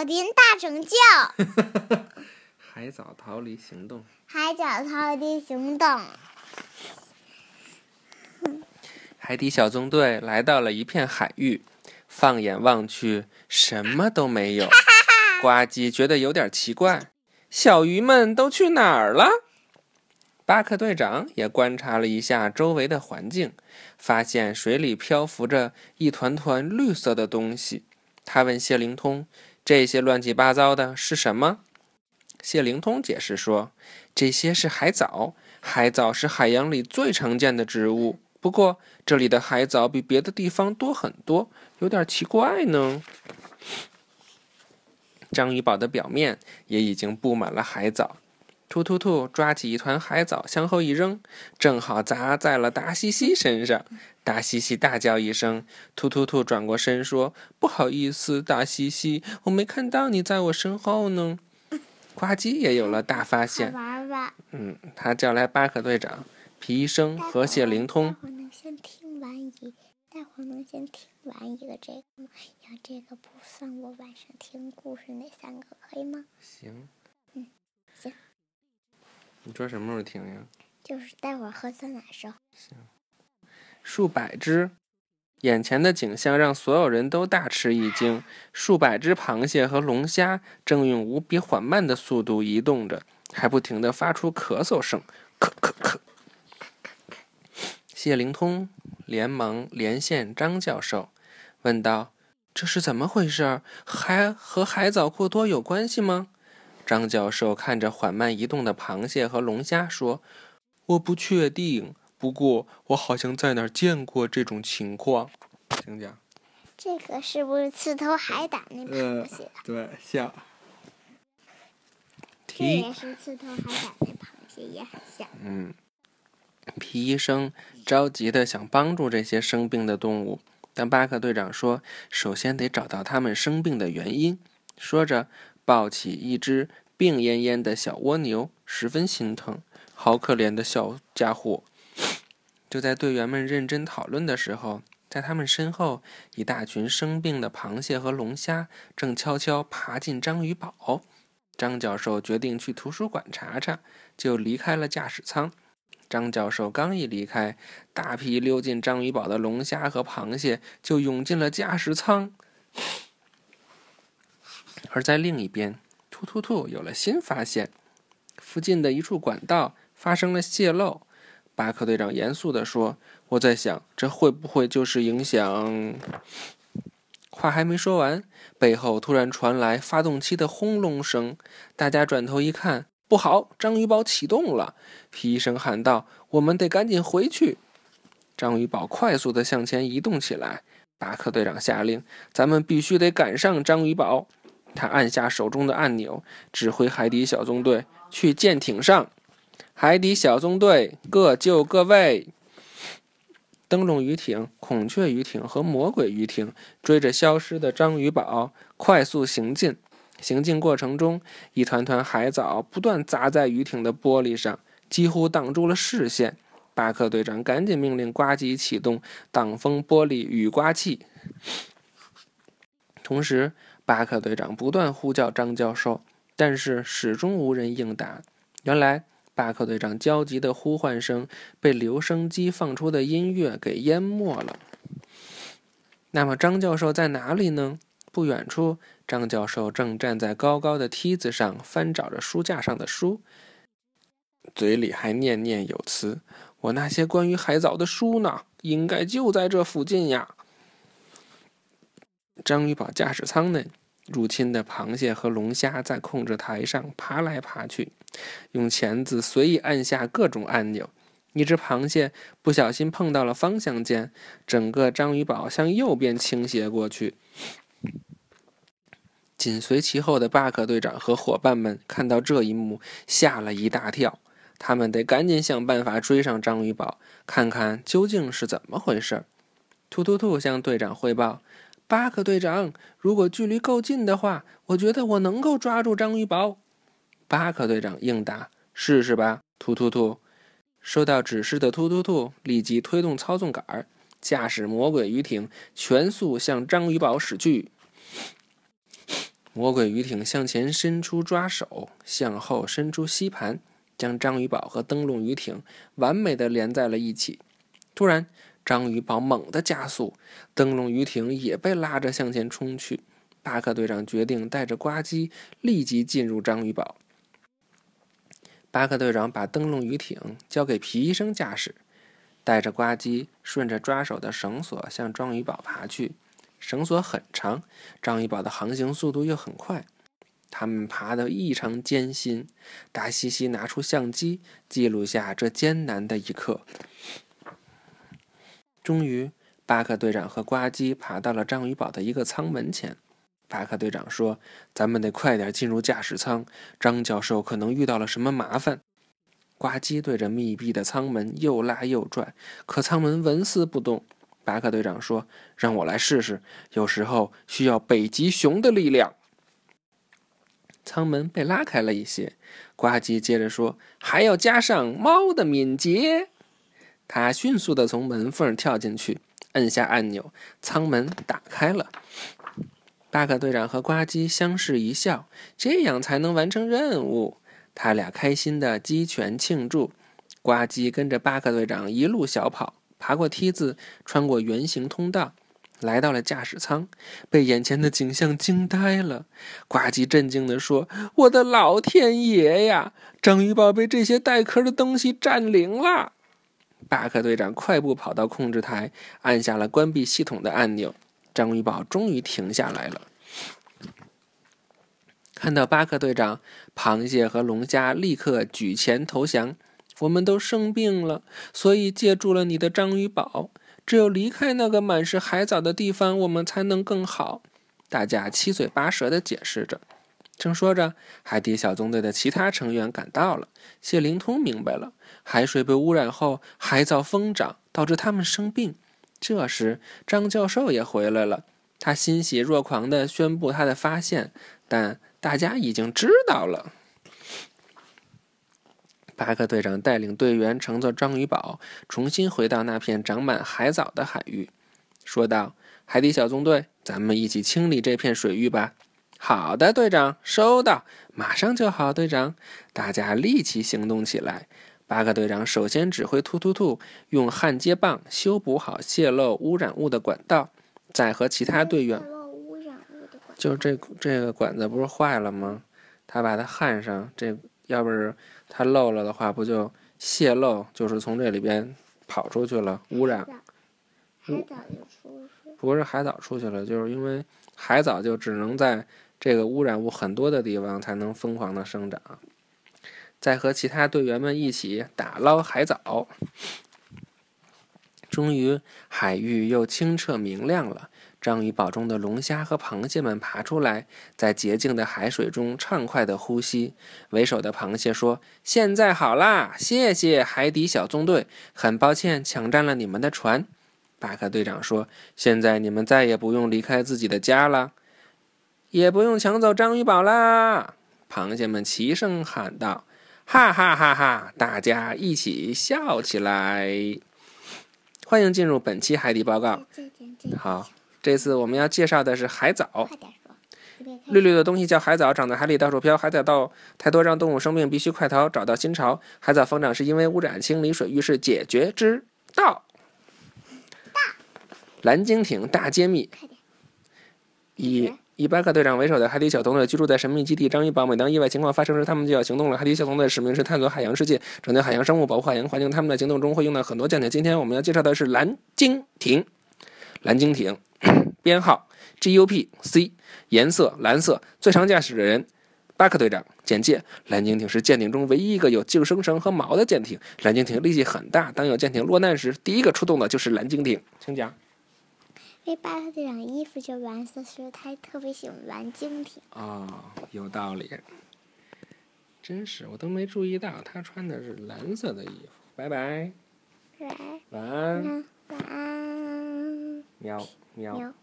宝林大拯救，海藻逃离行动。海藻逃离行动。海底小纵队来到了一片海域，放眼望去，什么都没有。呱唧觉得有点奇怪，小鱼们都去哪儿了？巴克队长也观察了一下周围的环境，发现水里漂浮着一团团绿色的东西。他问谢灵通：“这些乱七八糟的是什么？”谢灵通解释说：“这些是海藻，海藻是海洋里最常见的植物。不过这里的海藻比别的地方多很多，有点奇怪呢。”章鱼堡的表面也已经布满了海藻。突突兔抓起一团海藻向后一扔，正好砸在了达西西身上。达西西大叫一声，突突兔转过身说：“不好意思，达西西，我没看到你在我身后呢。”呱唧也有了大发现。玩玩。嗯，他叫来巴克队长、皮医生和谢灵通。待会能先听完一，待会儿能先听完一个这个吗？要这个不算我晚上听故事那三个，可以吗？行。嗯，行。你说什么时候停呀？就是待会儿喝酸奶时候。行。数百只，眼前的景象让所有人都大吃一惊。数百只螃蟹和龙虾正用无比缓慢的速度移动着，还不停地发出咳嗽声，咳咳咳。谢灵通连忙连线张教授，问道：“这是怎么回事？还和海藻过多有关系吗？”张教授看着缓慢移动的螃蟹和龙虾，说：“我不确定，不过我好像在哪儿见过这种情况。”请讲。这个是不是刺头海胆那螃蟹？对，像。这也是刺头海胆那螃蟹，也很像。嗯。皮医生着急的想帮助这些生病的动物，但巴克队长说：“首先得找到它们生病的原因。”说着，抱起一只病恹恹的小蜗牛，十分心疼。好可怜的小家伙！就在队员们认真讨论的时候，在他们身后，一大群生病的螃蟹和龙虾正悄悄爬进章鱼堡。张教授决定去图书馆查查，就离开了驾驶舱。张教授刚一离开，大批溜进章鱼堡的龙虾和螃蟹就涌进了驾驶舱。而在另一边，突突突有了新发现：附近的一处管道发生了泄漏。巴克队长严肃地说：“我在想，这会不会就是影响……”话还没说完，背后突然传来发动机的轰隆声。大家转头一看。不好！章鱼堡启动了，皮医生喊道：“我们得赶紧回去。”章鱼堡快速地向前移动起来。巴克队长下令：“咱们必须得赶上章鱼堡。”他按下手中的按钮，指挥海底小纵队去舰艇上。海底小纵队各就各位。灯笼鱼艇、孔雀鱼艇和魔鬼鱼艇追着消失的章鱼堡快速行进。行进过程中，一团团海藻不断砸在鱼艇的玻璃上，几乎挡住了视线。巴克队长赶紧命令呱唧启动挡风玻璃雨刮器，同时，巴克队长不断呼叫张教授，但是始终无人应答。原来，巴克队长焦急的呼唤声被留声机放出的音乐给淹没了。那么，张教授在哪里呢？不远处。张教授正站在高高的梯子上，翻找着书架上的书，嘴里还念念有词：“我那些关于海藻的书呢？应该就在这附近呀。”章鱼堡驾驶舱内，入侵的螃蟹和龙虾在控制台上爬来爬去，用钳子随意按下各种按钮。一只螃蟹不小心碰到了方向键，整个章鱼堡向右边倾斜过去。紧随其后的巴克队长和伙伴们看到这一幕，吓了一大跳。他们得赶紧想办法追上章鱼堡，看看究竟是怎么回事。突突兔向队长汇报：“巴克队长，如果距离够近的话，我觉得我能够抓住章鱼堡。”巴克队长应答：“试试吧。”突突突收到指示的突突突立即推动操纵杆，驾驶魔鬼鱼艇全速向章鱼堡驶去。魔鬼鱼艇向前伸出抓手，向后伸出吸盘，将章鱼堡和灯笼鱼艇完美的连在了一起。突然，章鱼堡猛地加速，灯笼鱼艇也被拉着向前冲去。巴克队长决定带着呱唧立即进入章鱼堡。巴克队长把灯笼鱼艇交给皮医生驾驶，带着呱唧顺着抓手的绳索向章鱼堡爬去。绳索很长，章鱼堡的航行速度又很快，他们爬得异常艰辛。达西西拿出相机，记录下这艰难的一刻。终于，巴克队长和呱唧爬到了章鱼堡的一个舱门前。巴克队长说：“咱们得快点进入驾驶舱，张教授可能遇到了什么麻烦。”呱唧对着密闭的舱门又拉又拽，可舱门纹丝不动。巴克队长说：“让我来试试，有时候需要北极熊的力量。”舱门被拉开了一些。呱唧接着说：“还要加上猫的敏捷。”他迅速地从门缝跳进去，摁下按钮，舱门打开了。巴克队长和呱唧相视一笑，这样才能完成任务。他俩开心地击拳庆祝。呱唧跟着巴克队长一路小跑，爬过梯子，穿过圆形通道，来到了驾驶舱，被眼前的景象惊呆了。呱唧震惊地说：“我的老天爷呀！章鱼堡被这些带壳的东西占领了！”巴克队长快步跑到控制台，按下了关闭系统的按钮。章鱼堡终于停下来了。看到巴克队长，螃蟹和龙虾立刻举钱投降。我们都生病了，所以借助了你的章鱼堡。只有离开那个满是海藻的地方，我们才能更好。大家七嘴八舌地解释着。正说着，海底小纵队的其他成员赶到了。谢灵通明白了，海水被污染后，海藻疯长，导致他们生病。这时，张教授也回来了，他欣喜若狂地宣布他的发现，但大家已经知道了。巴克队长带领队员乘坐章鱼堡，重新回到那片长满海藻的海域，说道：“海底小纵队，咱们一起清理这片水域吧。”“好的，队长，收到，马上就好。”队长，大家立即行动起来。巴克队长首先指挥突突兔用焊接棒修补好泄漏污染物的管道，再和其他队员，就这这个管子不是坏了吗？他把它焊上，这要不是它漏了的话，不就泄漏，就是从这里边跑出去了，污染。海藻就出去。不是海藻出去了，就是因为海藻就只能在这个污染物很多的地方才能疯狂的生长。再和其他队员们一起打捞海藻，终于海域又清澈明亮了。章鱼堡中的龙虾和螃蟹们爬出来，在洁净的海水中畅快地呼吸。为首的螃蟹说：“现在好啦，谢谢海底小纵队，很抱歉抢占了你们的船。”巴克队长说：“现在你们再也不用离开自己的家了，也不用抢走章鱼堡啦！”螃蟹们齐声喊道。哈哈哈哈！大家一起笑起来。欢迎进入本期海底报告。好，这次我们要介绍的是海藻。绿绿的东西叫海藻，长在海里到处飘。海藻到太多让动物生病，必须快逃，找到新巢。海藻疯长是因为污染，清理水域是解决之道。蓝鲸艇大揭秘。一。以巴克队长为首的海底小纵队居住在神秘基地章鱼堡。每当意外情况发生时，他们就要行动了。海底小纵队的使命是探索海洋世界，拯救海洋生物，保护海洋环境。他们在行动中会用到很多舰艇。今天我们要介绍的是蓝鲸艇。蓝鲸艇编号 GUP-C，颜色蓝色，最常驾驶的人巴克队长。简介：蓝鲸艇是舰艇中唯一一个有救生绳和锚的舰艇。蓝鲸艇力气很大，当有舰艇落难时，第一个出动的就是蓝鲸艇。请讲。因为巴克队长衣服就蓝色，所以他特别喜欢蓝精品。哦，有道理。真是，我都没注意到他穿的是蓝色的衣服。拜拜。拜。晚安。晚安。喵喵喵。